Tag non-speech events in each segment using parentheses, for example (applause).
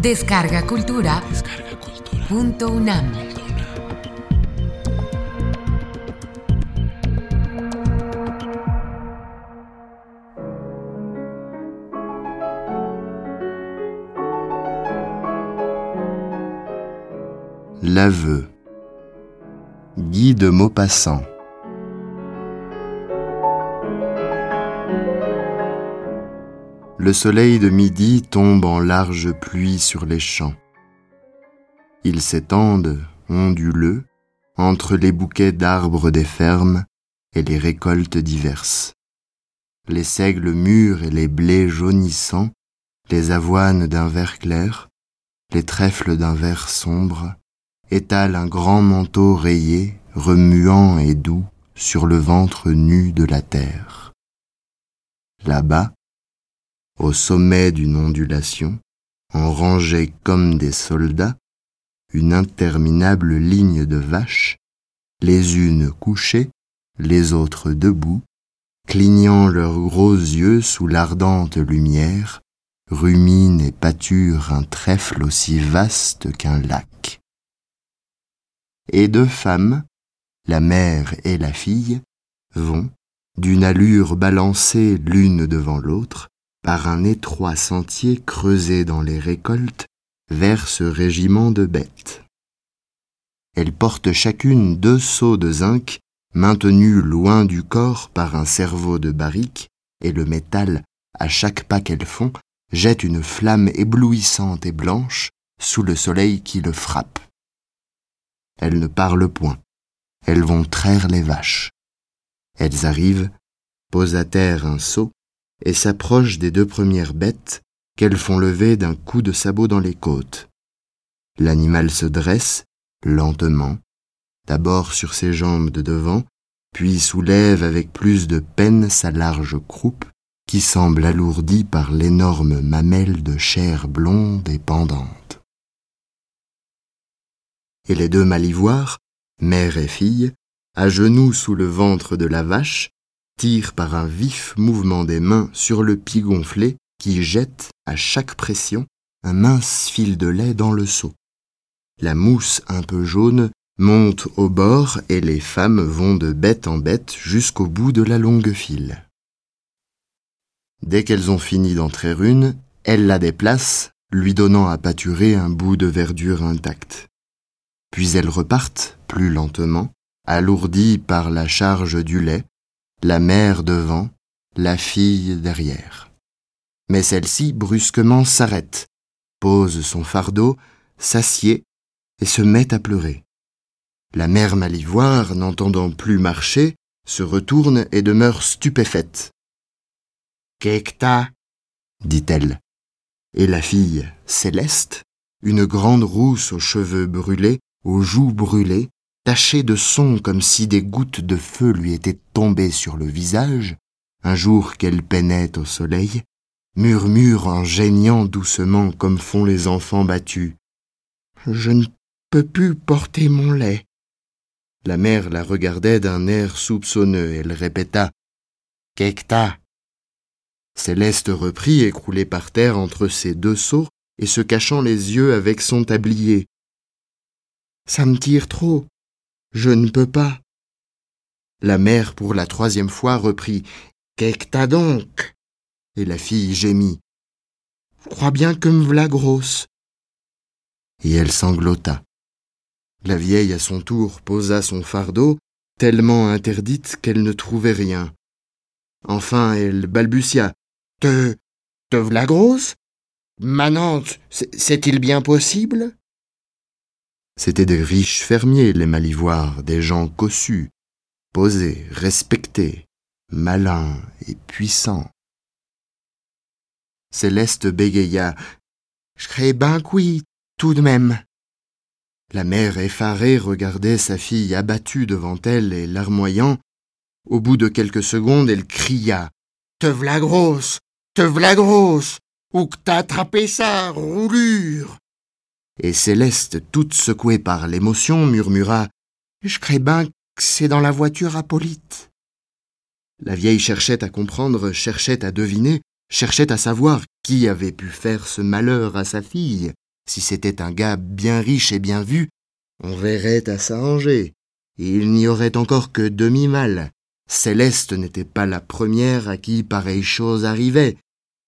Descarga Cultura. Punto UNAM. L'aveu. Guy de Maupassant. Le soleil de midi tombe en large pluie sur les champs. Ils s'étendent, onduleux, entre les bouquets d'arbres des fermes et les récoltes diverses. Les seigles mûrs et les blés jaunissants, les avoines d'un vert clair, les trèfles d'un vert sombre, étalent un grand manteau rayé, remuant et doux sur le ventre nu de la terre. Là-bas, au sommet d'une ondulation, en rangée comme des soldats, une interminable ligne de vaches, les unes couchées, les autres debout, clignant leurs gros yeux sous l'ardente lumière, ruminent et pâturent un trèfle aussi vaste qu'un lac. Et deux femmes, la mère et la fille, vont, d'une allure balancée l'une devant l'autre, par un étroit sentier creusé dans les récoltes vers ce régiment de bêtes. Elles portent chacune deux seaux de zinc maintenus loin du corps par un cerveau de barrique, et le métal, à chaque pas qu'elles font, jette une flamme éblouissante et blanche sous le soleil qui le frappe. Elles ne parlent point, elles vont traire les vaches. Elles arrivent, posent à terre un seau, et s'approchent des deux premières bêtes qu'elles font lever d'un coup de sabot dans les côtes. L'animal se dresse, lentement, d'abord sur ses jambes de devant, puis soulève avec plus de peine sa large croupe, qui semble alourdie par l'énorme mamelle de chair blonde et pendante. Et les deux malivoires, mère et fille, à genoux sous le ventre de la vache, tire par un vif mouvement des mains sur le pied gonflé qui jette, à chaque pression, un mince fil de lait dans le seau. La mousse un peu jaune monte au bord et les femmes vont de bête en bête jusqu'au bout de la longue file. Dès qu'elles ont fini d'entrer une, elles la déplacent, lui donnant à pâturer un bout de verdure intacte. Puis elles repartent, plus lentement, alourdies par la charge du lait, la mère devant, la fille derrière. Mais celle-ci brusquement s'arrête, pose son fardeau, s'assied et se met à pleurer. La mère malivoire, n'entendant plus marcher, se retourne et demeure stupéfaite. Qu'est-ce dit-elle. Et la fille, Céleste, une grande rousse aux cheveux brûlés, aux joues brûlées, tachée de son comme si des gouttes de feu lui étaient tombées sur le visage, un jour qu'elle peinait au soleil, murmure en geignant doucement comme font les enfants battus. Je ne peux plus porter mon lait. La mère la regardait d'un air soupçonneux. Elle répéta Qu'est-ce Céleste reprit, écroulée par terre entre ses deux seaux et se cachant les yeux avec son tablier. Ça me tire trop. Je ne peux pas. La mère, pour la troisième fois, reprit. Qu'est-ce t'as donc? Et la fille gémit. Crois bien que me grosse. Et elle sanglota. La vieille, à son tour, posa son fardeau, tellement interdite qu'elle ne trouvait rien. Enfin, elle balbutia. Te, te v'là grosse? Manante, c'est-il bien possible? C'étaient des riches fermiers, les malivoires, des gens cossus, posés, respectés, malins et puissants. Céleste bégaya. Je serais ben oui, tout de même. La mère effarée regardait sa fille abattue devant elle et larmoyant. Au bout de quelques secondes, elle cria. Te v'la grosse! Te v'la grosse! Où que t'as attrapé ça, roulure? Et Céleste, toute secouée par l'émotion, murmura Je crée bien que c'est dans la voiture Apolyte. La vieille cherchait à comprendre, cherchait à deviner, cherchait à savoir qui avait pu faire ce malheur à sa fille, si c'était un gars bien riche et bien vu, on verrait à s'arranger. Il n'y aurait encore que demi-mal. Céleste n'était pas la première à qui pareille chose arrivait,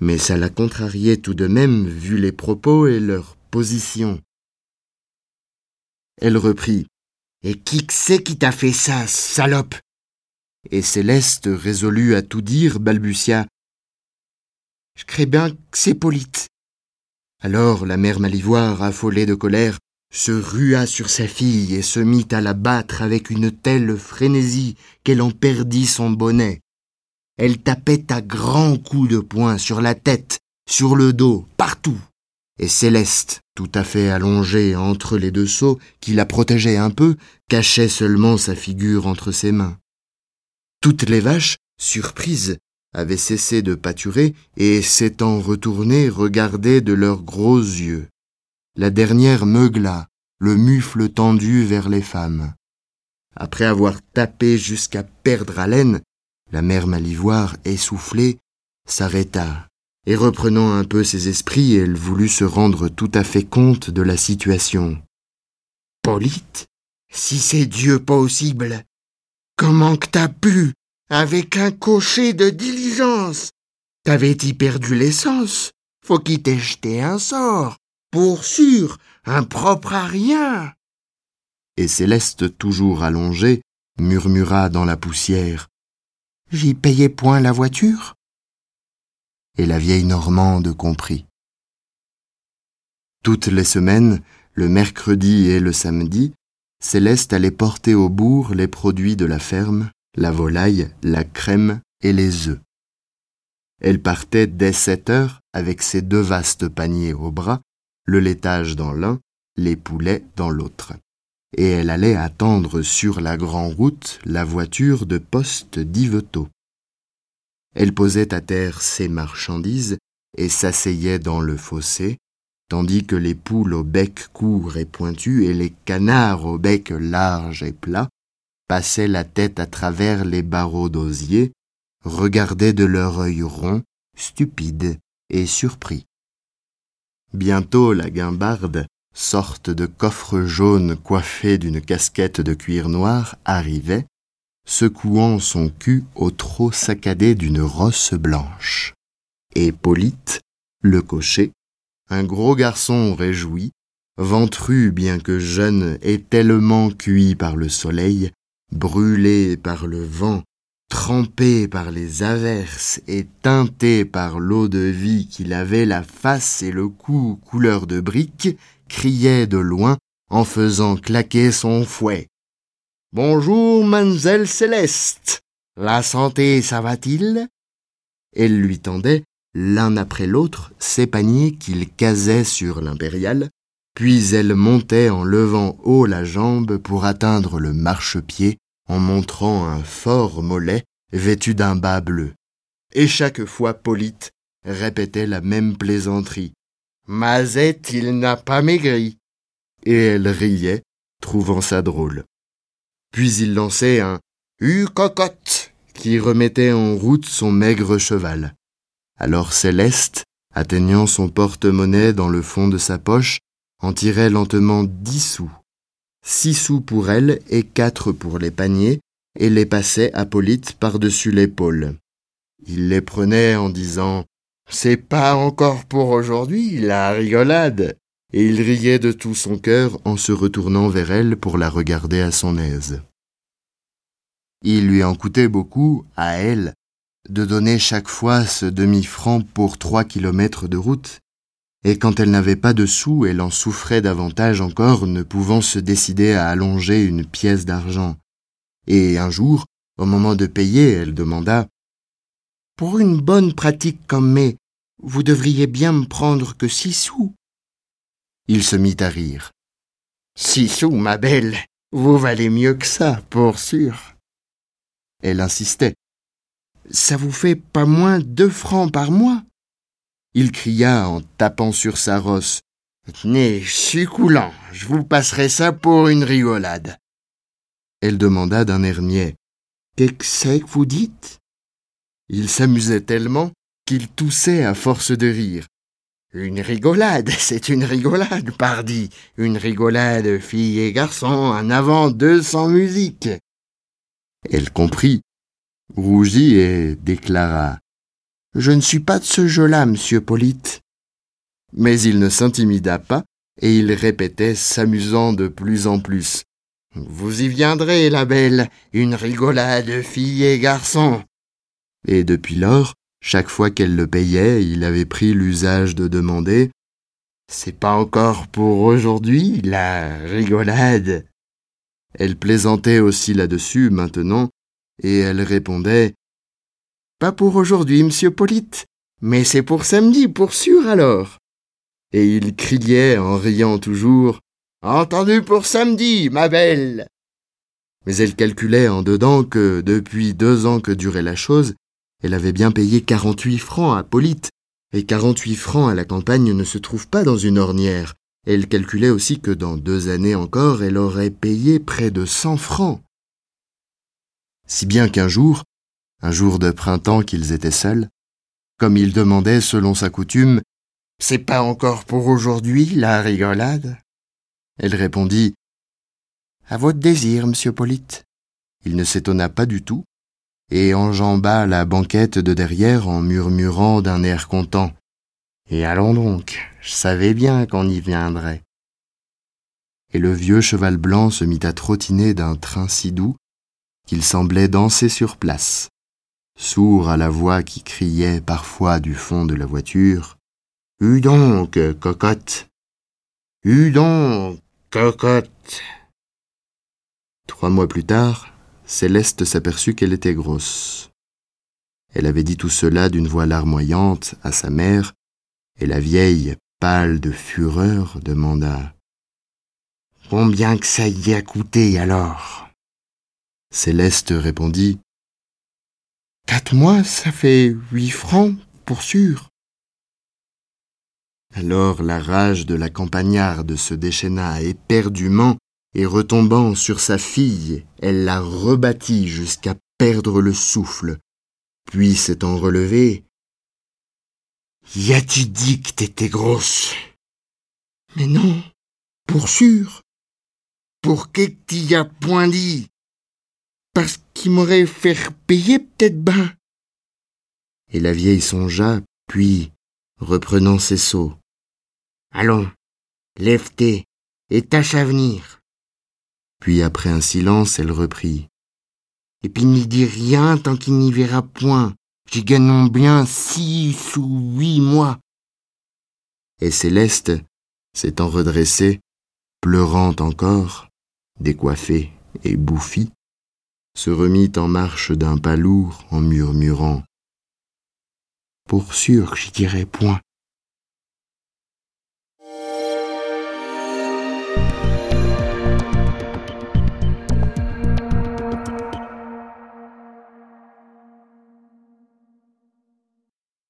mais ça la contrariait tout de même vu les propos et leur Elle reprit. Et qui c'est qui t'a fait ça, salope? Et Céleste, résolue à tout dire, balbutia. Je crée bien que c'est Polyte. Alors la mère Malivoire, affolée de colère, se rua sur sa fille et se mit à la battre avec une telle frénésie qu'elle en perdit son bonnet. Elle tapait à grands coups de poing sur la tête, sur le dos, partout. Et Céleste, tout à fait allongée entre les deux seaux, qui la protégeaient un peu, cachait seulement sa figure entre ses mains. Toutes les vaches, surprises, avaient cessé de pâturer et, s'étant retournées, regardaient de leurs gros yeux. La dernière meugla, le mufle tendu vers les femmes. Après avoir tapé jusqu'à perdre haleine, la mère Malivoire, essoufflée, s'arrêta, et reprenant un peu ses esprits, elle voulut se rendre tout à fait compte de la situation. Polyte, si c'est Dieu possible, comment que t'as pu avec un cocher de diligence? T'avais-y perdu l'essence Faut qu'il t'ait jeté un sort. Pour sûr, impropre à rien. Et Céleste, toujours allongée, murmura dans la poussière. J'y payais point la voiture? Et la vieille Normande comprit. Toutes les semaines, le mercredi et le samedi, Céleste allait porter au bourg les produits de la ferme la volaille, la crème et les œufs. Elle partait dès sept heures avec ses deux vastes paniers au bras, le laitage dans l'un, les poulets dans l'autre. Et elle allait attendre sur la grande route la voiture de poste d'Yvetot. Elle posait à terre ses marchandises et s'asseyait dans le fossé, tandis que les poules au bec court et pointu et les canards au bec large et plat passaient la tête à travers les barreaux d'osier, regardaient de leur œil rond, stupide et surpris. Bientôt la guimbarde, sorte de coffre jaune coiffé d'une casquette de cuir noir, arrivait, secouant son cul au trot saccadé d'une rosse blanche. Et Polyte, le cocher, un gros garçon réjoui, ventru bien que jeune et tellement cuit par le soleil, brûlé par le vent, trempé par les averses et teinté par l'eau de vie qu'il avait la face et le cou couleur de brique, criait de loin en faisant claquer son fouet. Bonjour, mademoiselle Céleste. La santé, ça va-t-il? Elle lui tendait, l'un après l'autre, ses paniers qu'il casait sur l'impériale, puis elle montait en levant haut la jambe pour atteindre le marchepied en montrant un fort mollet vêtu d'un bas bleu. Et chaque fois Polyte répétait la même plaisanterie. Mazette, il n'a pas maigri. Et elle riait, trouvant ça drôle. Puis il lançait un Hu cocotte qui remettait en route son maigre cheval. Alors Céleste, atteignant son porte-monnaie dans le fond de sa poche, en tirait lentement dix sous six sous pour elle et quatre pour les paniers, et les passait à Polyte par-dessus l'épaule. Il les prenait en disant C'est pas encore pour aujourd'hui, la rigolade. Et il riait de tout son cœur en se retournant vers elle pour la regarder à son aise. Il lui en coûtait beaucoup, à elle, de donner chaque fois ce demi-franc pour trois kilomètres de route, et quand elle n'avait pas de sous, elle en souffrait davantage encore, ne pouvant se décider à allonger une pièce d'argent. Et un jour, au moment de payer, elle demanda Pour une bonne pratique comme mais, vous devriez bien me prendre que six sous. Il se mit à rire. Six sous, ma belle, vous valez mieux que ça, pour sûr. Elle insistait. Ça vous fait pas moins deux francs par mois? Il cria en tapant sur sa rosse. Tenez, coulant, je vous passerai ça pour une rigolade. Elle demanda d'un air niais. Qu'est-ce que c'est que vous dites? Il s'amusait tellement qu'il toussait à force de rire. Une rigolade, (laughs) c'est une rigolade, pardi. Une rigolade, fille et garçon, en avant deux sans musique. Elle comprit, rougit et déclara. Je ne suis pas de ce jeu-là, monsieur Polyte. Mais il ne s'intimida pas, et il répétait, s'amusant de plus en plus. Vous y viendrez, la belle, une rigolade, fille et garçon. Et depuis lors, chaque fois qu'elle le payait, il avait pris l'usage de demander C'est pas encore pour aujourd'hui, la rigolade. Elle plaisantait aussi là-dessus maintenant, et elle répondait Pas pour aujourd'hui, monsieur Polyte, mais c'est pour samedi, pour sûr alors. Et il criait en riant toujours Entendu pour samedi, ma belle. Mais elle calculait en dedans que, depuis deux ans que durait la chose, elle avait bien payé quarante-huit francs à Polyte, et quarante-huit francs à la campagne ne se trouvent pas dans une ornière. Elle calculait aussi que dans deux années encore, elle aurait payé près de cent francs. Si bien qu'un jour, un jour de printemps qu'ils étaient seuls, comme il demandait selon sa coutume, C'est pas encore pour aujourd'hui la rigolade? Elle répondit À votre désir, monsieur Polyte. Il ne s'étonna pas du tout, et enjamba la banquette de derrière en murmurant d'un air content. Et allons donc, je savais bien qu'on y viendrait. Et le vieux cheval blanc se mit à trottiner d'un train si doux qu'il semblait danser sur place, sourd à la voix qui criait parfois du fond de la voiture. Hue donc, cocotte. Hue donc, cocotte. Trois mois plus tard, Céleste s'aperçut qu'elle était grosse. Elle avait dit tout cela d'une voix larmoyante à sa mère, et la vieille, pâle de fureur, demanda Combien que ça y a coûté alors? Céleste répondit Quatre mois, ça fait huit francs, pour sûr. Alors la rage de la campagnarde se déchaîna éperdument, et retombant sur sa fille, elle la rebattit jusqu'à perdre le souffle. Puis s'étant relevée, Y a-tu dit que t'étais grosse? Mais non, pour sûr. Pour que t'y a point dit Parce qu'il m'aurait fait payer peut-être ben. Et la vieille songea, puis, reprenant ses seaux. Allons, lève-t'es et tâche à venir. Puis après un silence, elle reprit. Et puis n'y dis rien tant qu'il n'y verra point. J'y gagnons bien six ou huit mois. Et Céleste, s'étant redressée, pleurant encore, décoiffée et bouffie, se remit en marche d'un pas lourd en murmurant. Pour sûr que j'y dirai point.